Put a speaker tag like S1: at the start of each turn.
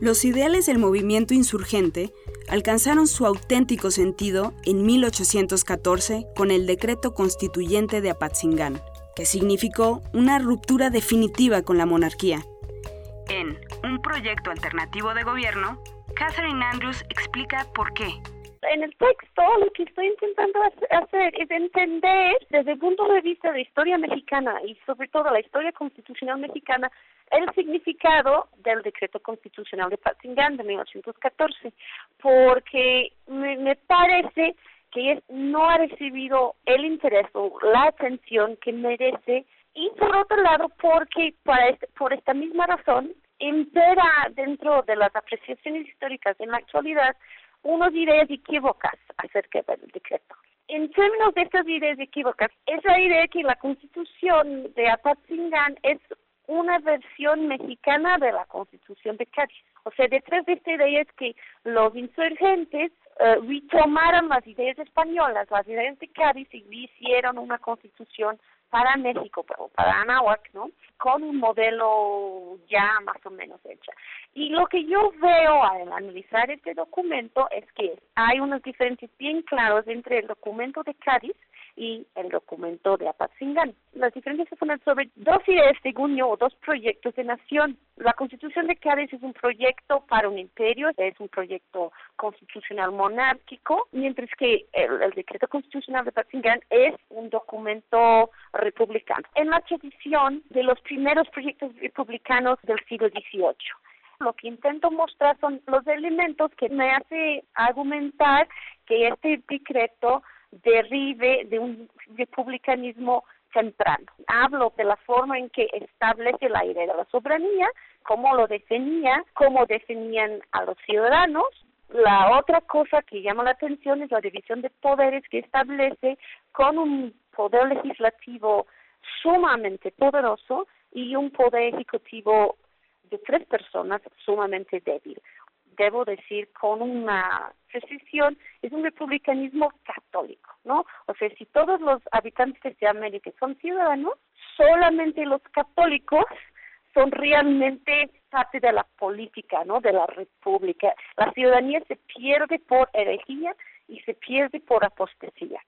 S1: Los ideales del movimiento insurgente alcanzaron su auténtico sentido en 1814 con el decreto constituyente de Apatzingán, que significó una ruptura definitiva con la monarquía. En Un proyecto alternativo de gobierno, Catherine Andrews explica por qué.
S2: En el texto lo que estoy intentando hacer es entender desde el punto de vista de historia mexicana y sobre todo la historia constitucional mexicana el significado del decreto constitucional de Patzingán de 1814, porque me, me parece que no ha recibido el interés o la atención que merece y por otro lado porque para este, por esta misma razón impera dentro de las apreciaciones históricas en la actualidad unas ideas equívocas acerca del decreto. En términos de estas ideas equívocas, es la idea que la constitución de Apatzingán es una versión mexicana de la constitución de Cádiz. O sea, detrás de esta idea es que los insurgentes uh, retomaron las ideas españolas, las ideas de Cádiz y hicieron una constitución para México, pero para Anáhuac, ¿no? Con un modelo ya más o menos hecho. Y lo que yo veo al analizar este documento es que hay unas diferencias bien claras entre el documento de Cádiz y el documento de Apatzingán. Las diferencias ponen sobre dos ideas, según yo, o dos proyectos de nación. La Constitución de Cádiz es un proyecto para un imperio, es un proyecto constitucional monárquico, mientras que el, decreto constitucional de Apatzingán es un documento republicano. En la tradición de los primeros proyectos republicanos del siglo XVIII lo que intento mostrar son los elementos que me hace argumentar que este decreto derive de un republicanismo temprano. Hablo de la forma en que establece la idea de la soberanía, cómo lo definía, cómo definían a los ciudadanos. La otra cosa que llama la atención es la división de poderes que establece con un poder legislativo sumamente poderoso y un poder ejecutivo de tres personas sumamente débil debo decir con una precisión, es un republicanismo católico, ¿no? O sea, si todos los habitantes de América son ciudadanos, solamente los católicos son realmente parte de la política, ¿no? De la república. La ciudadanía se pierde por herejía y se pierde por apostasía.